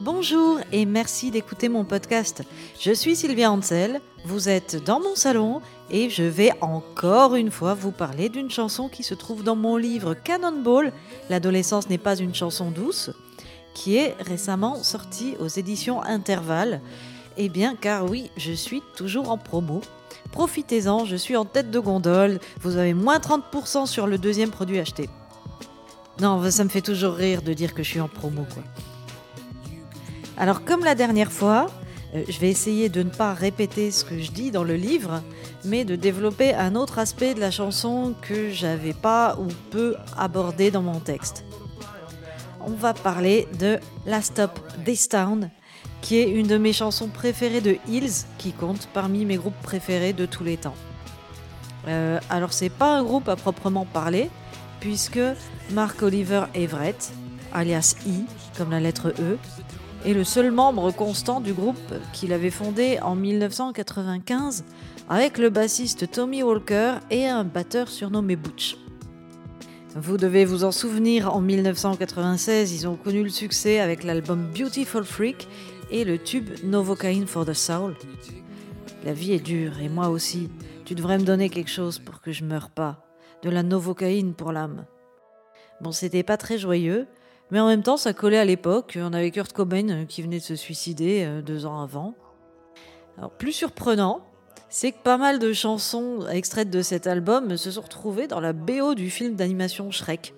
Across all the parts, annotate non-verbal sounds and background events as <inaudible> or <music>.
Bonjour et merci d'écouter mon podcast. Je suis Sylvia Ansel, vous êtes dans mon salon et je vais encore une fois vous parler d'une chanson qui se trouve dans mon livre Cannonball, L'adolescence n'est pas une chanson douce, qui est récemment sorti aux éditions Intervalle. Eh bien, car oui, je suis toujours en promo. Profitez-en, je suis en tête de gondole, vous avez moins 30% sur le deuxième produit acheté. Non, ça me fait toujours rire de dire que je suis en promo, quoi. Alors comme la dernière fois, euh, je vais essayer de ne pas répéter ce que je dis dans le livre, mais de développer un autre aspect de la chanson que j'avais pas ou peu abordé dans mon texte. On va parler de Last Stop This Town, qui est une de mes chansons préférées de Hills, qui compte parmi mes groupes préférés de tous les temps. Euh, alors c'est pas un groupe à proprement parler, puisque Mark Oliver Everett, alias E, comme la lettre E, est le seul membre constant du groupe qu'il avait fondé en 1995 avec le bassiste Tommy Walker et un batteur surnommé Butch. Vous devez vous en souvenir, en 1996, ils ont connu le succès avec l'album Beautiful Freak et le tube Novocaine for the Soul. La vie est dure et moi aussi. Tu devrais me donner quelque chose pour que je meure pas. De la Novocaine pour l'âme. Bon, c'était pas très joyeux, mais en même temps, ça collait à l'époque. On avait Kurt Cobain euh, qui venait de se suicider euh, deux ans avant. Alors, plus surprenant, c'est que pas mal de chansons extraites de cet album se sont retrouvées dans la BO du film d'animation Shrek.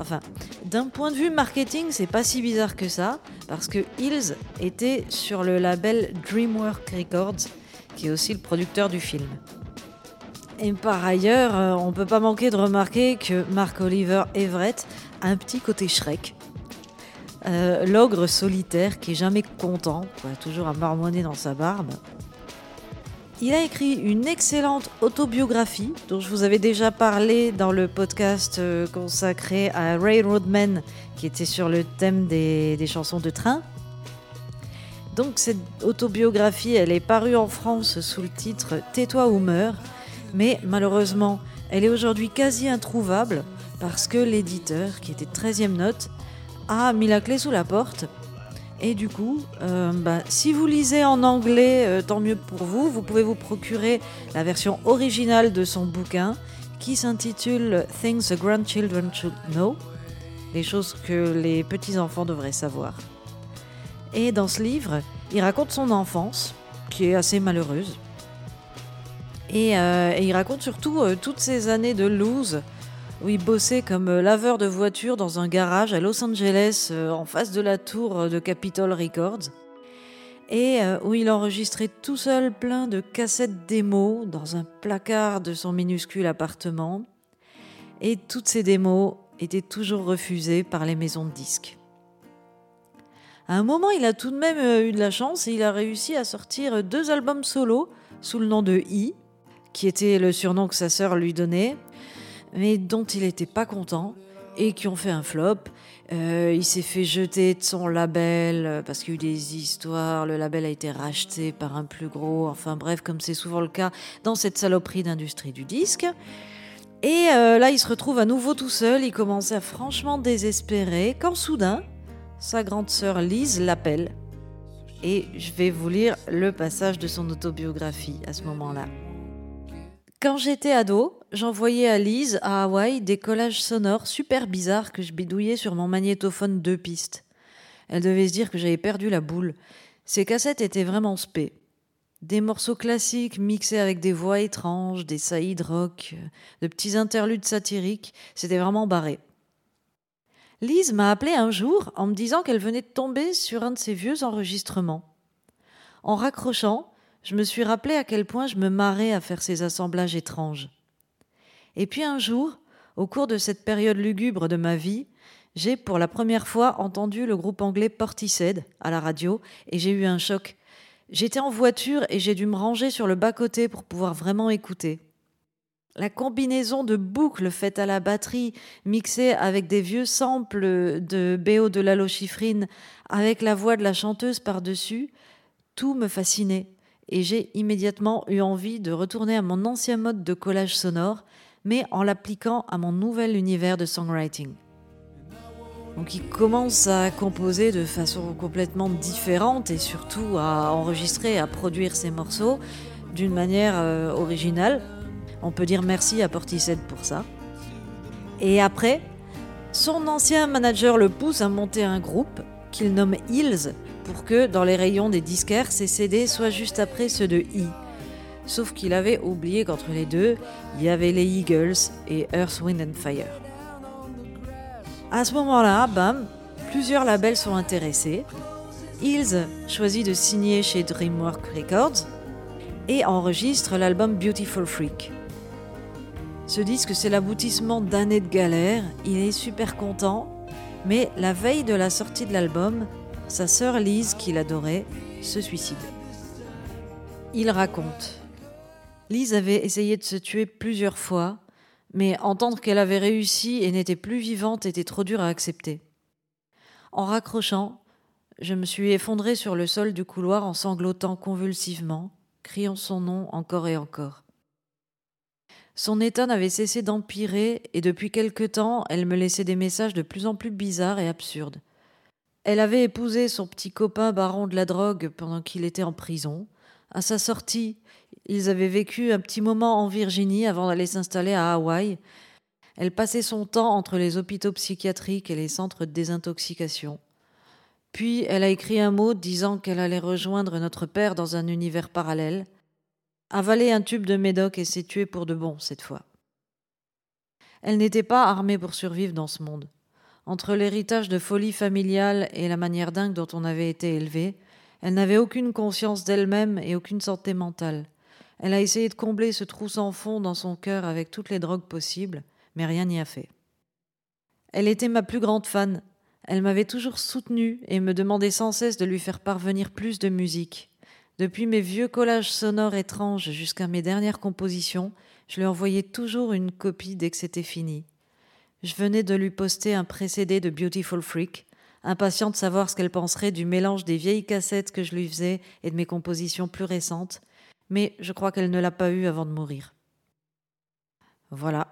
Enfin, d'un point de vue marketing, c'est pas si bizarre que ça, parce que Hills était sur le label DreamWorks Records, qui est aussi le producteur du film. Et par ailleurs, euh, on peut pas manquer de remarquer que Mark Oliver Everett a un petit côté Shrek. Euh, l'ogre solitaire qui est jamais content, toujours à marmonner dans sa barbe. Il a écrit une excellente autobiographie dont je vous avais déjà parlé dans le podcast euh, consacré à Railroadman qui était sur le thème des, chansons de train. Donc cette autobiographie, elle est parue en France sous le titre Tais-toi ou meurs mais malheureusement, elle est aujourd'hui quasi introuvable parce que l'éditeur, qui était 13e note, a mis la clé sous la porte. Et du coup, euh, bah, si vous lisez en anglais, euh, tant mieux pour vous. Vous pouvez vous procurer la version originale de son bouquin qui s'intitule Things the Grandchildren Should Know, les choses que les petits-enfants devraient savoir. Et dans ce livre, il raconte son enfance, qui est assez malheureuse. Euh, et, il raconte surtout euh, toutes ces années de lose où il bossait comme euh, laveur de voitures dans un garage à Los Angeles en face de la tour de Capitol Records et où il enregistrait tout seul plein de cassettes démos dans un placard de son minuscule appartement. Et toutes ces démos étaient toujours refusées par les maisons de disques. À un moment, il a tout de même eu de la chance et il a réussi à sortir deux albums solo sous le nom de I, qui était le surnom que sa sœur lui donnait, mais dont il n'était pas content et qui ont fait un flop. Euh, il s'est fait jeter de son label euh, parce qu'il y a eu des histoires. Le label a été racheté par un plus gros. Enfin bref, comme c'est souvent le cas dans cette saloperie d'industrie du disque. Et euh, là, il se retrouve à nouveau tout seul. Il commence à franchement désespérer quand soudain, sa grande sœur Lise l'appelle. Et je vais vous lire le passage de son autobiographie à ce moment-là. Quand j'étais ado, j'envoyais à Lise, à Hawaï, des collages sonores super bizarres que je bidouillais sur mon magnétophone deux pistes. Elle devait se dire que j'avais perdu la boule. Ces cassettes étaient vraiment spé. Des morceaux classiques mixés avec des voix étranges, des saïds rock, de petits interludes satiriques, c'était vraiment barré. Lise m'a appelé un jour en me disant qu'elle venait de tomber sur un de ses vieux enregistrements. En raccrochant, je me suis rappelé à quel point je me marrais à faire ces assemblages étranges. Et puis un jour, au cours de cette période lugubre de ma vie, j'ai pour la première fois entendu le groupe anglais Portishead à la radio et j'ai eu un choc. J'étais en voiture et j'ai dû me ranger sur le bas-côté pour pouvoir vraiment écouter. La combinaison de boucles faites à la batterie, mixées avec des vieux samples de BO de Lalo avec la voix de la chanteuse par-dessus, tout me fascinait. Et j'ai immédiatement eu envie de retourner à mon ancien mode de collage sonore, mais en l'appliquant à mon nouvel univers de songwriting. Donc il commence à composer de façon complètement différente et surtout à enregistrer, à produire ses morceaux d'une manière euh, originale. On peut dire merci à Portishead pour ça. Et après, son ancien manager le pousse à monter un groupe qu'il nomme Hills pour que dans les rayons des disquaires, ses CD soient juste après ceux de E. Sauf qu'il avait oublié qu'entre les deux, il y avait les Eagles et Earth, Wind and Fire. À ce moment-là, bam, plusieurs labels sont intéressés. Hills choisit de signer chez DreamWorks Records et enregistre l'album Beautiful Freak. Ce disque, c'est l'aboutissement d'années de galère. Il est super content, mais la veille de la sortie de l'album, sa sœur Lise, qu'il adorait, se suicide. Il raconte. Lise avait essayé de se tuer plusieurs fois mais entendre qu'elle avait réussi et n'était plus vivante était trop dur à accepter. En raccrochant, je me suis effondré sur le sol du couloir en sanglotant convulsivement, criant son nom encore et encore. Son état n'avait cessé d'empirer, et depuis quelque temps, elle me laissait des messages de plus en plus bizarres et absurdes. Elle avait épousé son petit copain baron de la drogue pendant qu'il était en prison. À sa sortie, ils avaient vécu un petit moment en Virginie avant d'aller s'installer à Hawaï. Elle passait son temps entre les hôpitaux psychiatriques et les centres de désintoxication. Puis elle a écrit un mot disant qu'elle allait rejoindre notre père dans un univers parallèle, avaler un tube de médoc et s'est tuée pour de bon cette fois. Elle n'était pas armée pour survivre dans ce monde. Entre l'héritage de folie familiale et la manière dingue dont on avait été élevé, elle n'avait aucune conscience d'elle-même et aucune santé mentale. Elle a essayé de combler ce trou sans fond dans son cœur avec toutes les drogues possibles, mais rien n'y a fait. Elle était ma plus grande fan. Elle m'avait toujours soutenue et me demandait sans cesse de lui faire parvenir plus de musique. Depuis mes vieux collages sonores étranges jusqu'à mes dernières compositions, je lui envoyais toujours une copie dès que c'était fini. Je venais de lui poster un précédé de Beautiful Freak, impatient de savoir ce qu'elle penserait du mélange des vieilles cassettes que je lui faisais et de mes compositions plus récentes, mais je crois qu'elle ne l'a pas eu avant de mourir. Voilà.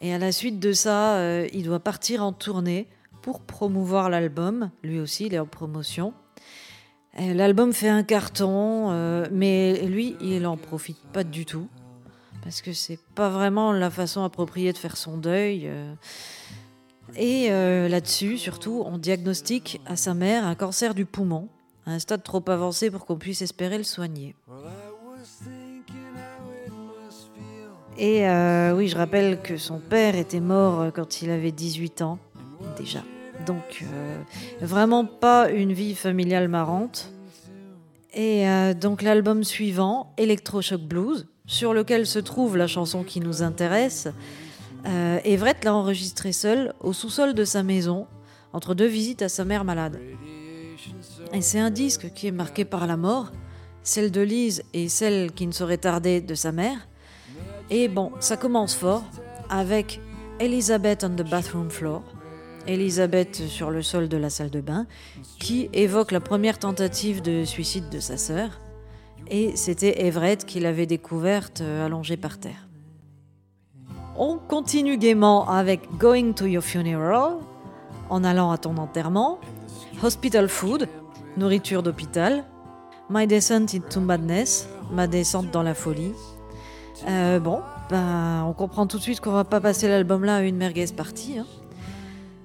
Et à la suite de ça, euh, il doit partir en tournée pour promouvoir l'album. Lui aussi, il est en promotion. L'album fait un carton, euh, mais lui, il en profite pas du tout. Parce que c'est pas vraiment la façon appropriée de faire son deuil. Euh. Et là-dessus, surtout, on diagnostique à sa mère un cancer du poumon un stade trop avancé pour qu'on puisse espérer le soigner. Et euh, oui, je rappelle que son père était mort euh, quand il avait 18 ans, déjà. Donc, euh, vraiment pas une vie familiale marrante. Et donc, l'album suivant, Electroshock Blues, sur lequel se trouve la chanson qui nous intéresse, Everett l'a enregistré seul au sous-sol de sa maison, entre deux visites à sa mère malade. Et c'est un disque qui est marqué par la mort, celle de Lise et celle qui ne saurait tarder de sa mère. Et bon, ça commence fort avec Elizabeth on the bathroom floor, Elizabeth sur le sol de la salle de bain, qui évoque la première tentative de suicide de sa sœur. Et c'était Everett qui l'avait découverte euh, allongée par terre. On continue gaiement avec Going to Your Funeral, en allant à ton enterrement, Hospital Food, nourriture d'hôpital, My Descent into Madness, ma descente dans la folie. Euh, bon, ben, on comprend tout de suite qu'on va pas passer l'album là à une merguez partie. Hein.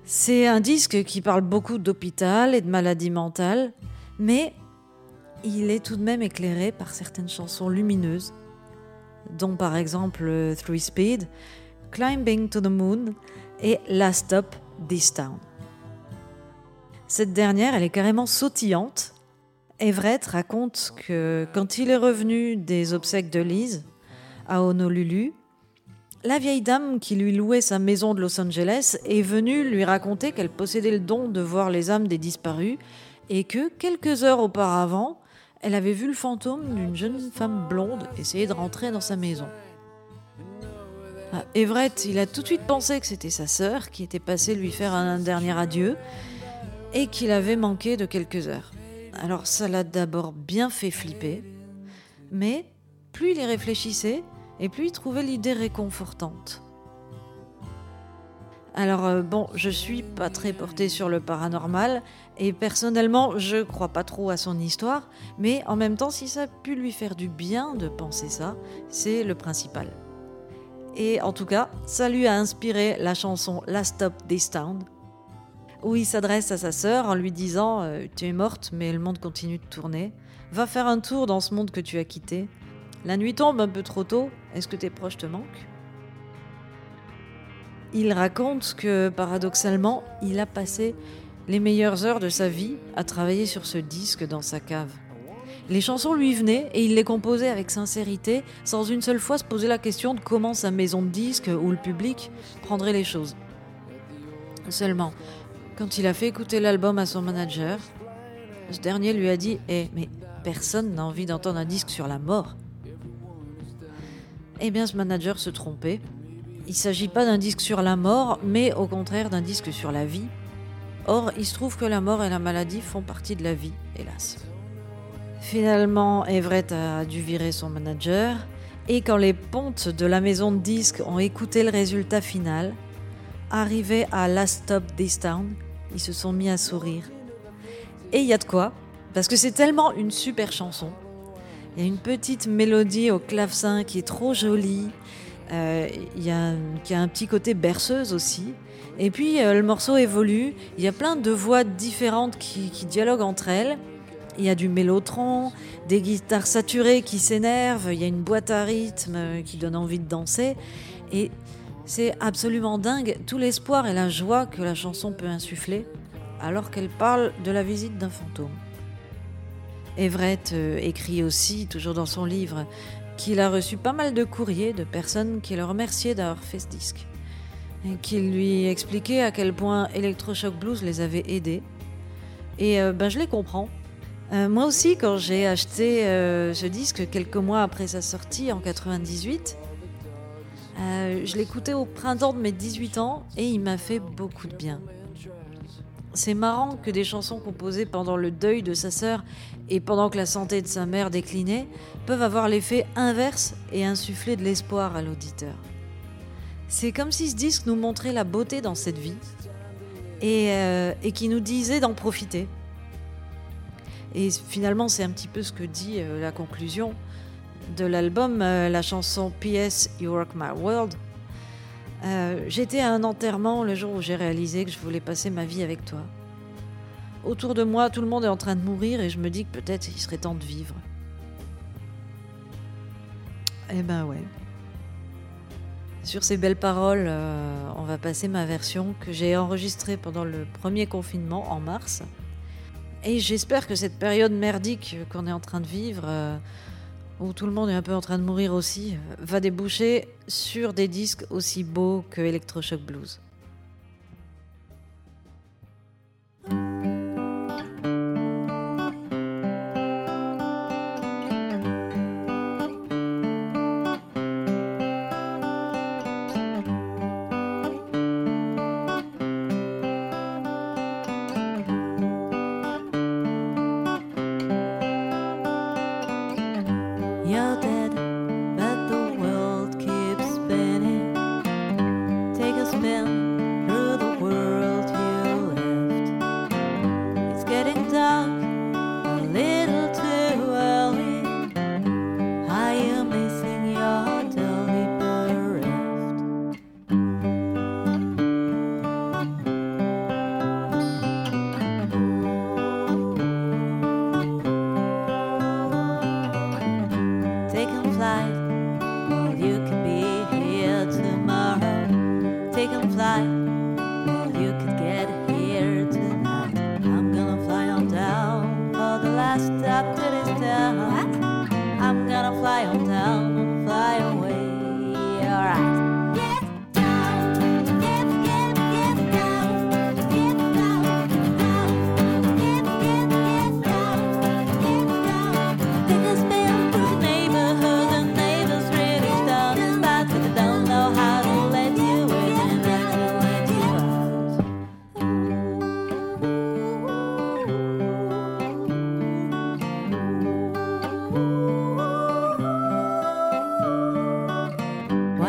C'est un disque qui parle beaucoup d'hôpital et de maladie mentale, mais il est tout de même éclairé par certaines chansons lumineuses, dont par exemple Three Speed, Climbing to the Moon et Last Stop This Town. Cette dernière, elle est carrément sautillante. Everett raconte que quand il est revenu des obsèques de Lise à Honolulu, la vieille dame qui lui louait sa maison de Los Angeles est venue lui raconter qu'elle possédait le don de voir les âmes des disparus et que quelques heures auparavant, elle avait vu le fantôme d'une jeune femme blonde essayer de rentrer dans sa maison. Ah, Everett, il a tout de suite pensé que c'était sa sœur qui était passée lui faire un dernier adieu et qu'il avait manqué de quelques heures. Alors ça l'a d'abord bien fait flipper, mais plus il y réfléchissait et plus il trouvait l'idée réconfortante. Alors euh, bon, je suis pas très portée sur le paranormal et personnellement, je crois pas trop à son histoire, mais en même temps, si ça a pu lui faire du bien de penser ça, c'est le principal. Et en tout cas, ça lui a inspiré la chanson Last Stop This Town, où il s'adresse à sa sœur en lui disant euh, Tu es morte, mais le monde continue de tourner. Va faire un tour dans ce monde que tu as quitté. La nuit tombe un peu trop tôt. Est-ce que tes proches te manquent? Il raconte que paradoxalement, il a passé les meilleures heures de sa vie à travailler sur ce disque dans sa cave. Les chansons lui venaient et il les composait avec sincérité, sans une seule fois se poser la question de comment sa maison de disques ou le public prendrait les choses. Seulement, quand il a fait écouter l'album à son manager, ce dernier lui a dit Eh, mais personne n'a envie d'entendre un disque sur la mort. Eh bien, ce manager se trompait il ne s'agit pas d'un disque sur la mort, mais au contraire d'un disque sur la vie. Or, il se trouve que la mort et la maladie font partie de la vie, hélas. Finalement, Everett a dû virer son manager, et quand les pontes de la maison de disques ont écouté le résultat final, arrivés à Last Stop This Town, ils se sont mis à sourire. Et il y a de quoi, parce que c'est tellement une super chanson. Il y a une petite mélodie au clavecin qui est trop jolie. Euh, il y, a un petit côté berceuse aussi. Et puis euh, le morceau évolue. Il y a plein de voix différentes qui, dialoguent entre elles. Il y a du mélotron, des guitares saturées qui s'énervent. Il y a une boîte à rythme qui donne envie de danser. Et c'est absolument dingue tout l'espoir et la joie que la chanson peut insuffler alors qu'elle parle de la visite d'un fantôme. Everett euh, écrit aussi, toujours dans son livre, qu'il a reçu pas mal de courriers de personnes qui le remerciaient d'avoir fait ce disque. Et qui lui expliquaient à quel point Electroshock Blues les avait aidés. Et euh, ben, je les comprends. Euh, moi aussi, quand j'ai acheté ce disque quelques mois après sa sortie en 98, je l'écoutais au printemps de mes 18 ans et il m'a fait beaucoup de bien. C'est marrant que des chansons composées pendant le deuil de sa sœur et pendant que la santé de sa mère déclinait peuvent avoir l'effet inverse et insuffler de l'espoir à l'auditeur. C'est comme si ce disque nous montrait la beauté dans cette vie et, euh, qui nous disait d'en profiter. Et finalement, c'est un petit peu ce que dit euh, la conclusion de l'album, euh, la chanson PS You Rock My World, euh, j'étais à un enterrement le jour où j'ai réalisé que je voulais passer ma vie avec toi. Autour de moi, tout le monde est en train de mourir et je me dis que peut-être il serait temps de vivre. Eh ben ouais. Sur ces belles paroles, euh, on va passer ma version que j'ai enregistrée pendant le premier confinement en mars. Et j'espère que cette période merdique qu'on est en train de vivre où tout le monde est un peu en train de mourir aussi, va déboucher sur des disques aussi beaux que Electroshock Blues.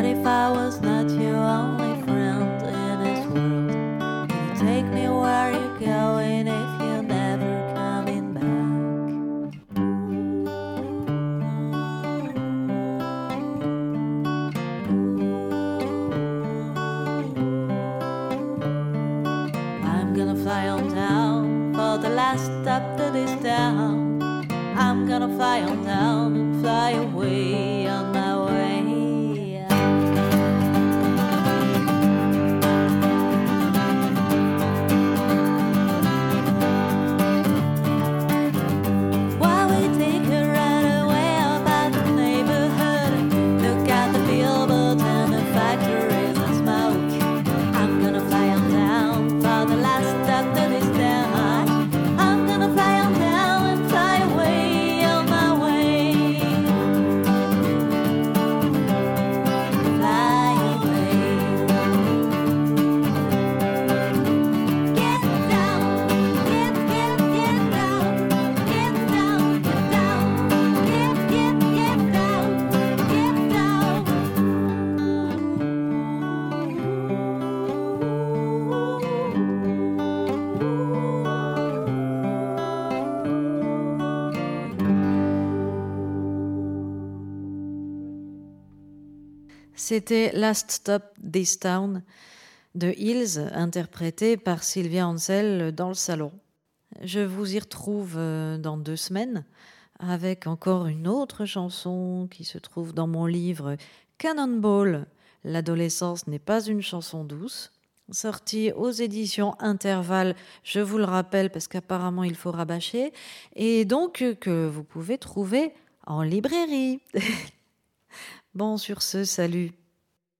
What if I was not your only friend in this world? Can you take me where you're going if you're never coming back? I'm gonna fly on down for the last stop that is down. I'm gonna fly on down and fly away on C'était Last Stop This Town de Hills, interprété par Sylvia Ansel dans le salon. Je vous y retrouve euh, dans deux semaines avec encore une autre chanson qui se trouve dans mon livre Cannonball. L'adolescence n'est pas une chanson douce. Sorti aux éditions Intervalle, je vous le rappelle parce qu'apparemment il faut rabâcher, et donc euh, que vous pouvez trouver en librairie. <laughs> bon, sur ce, salut.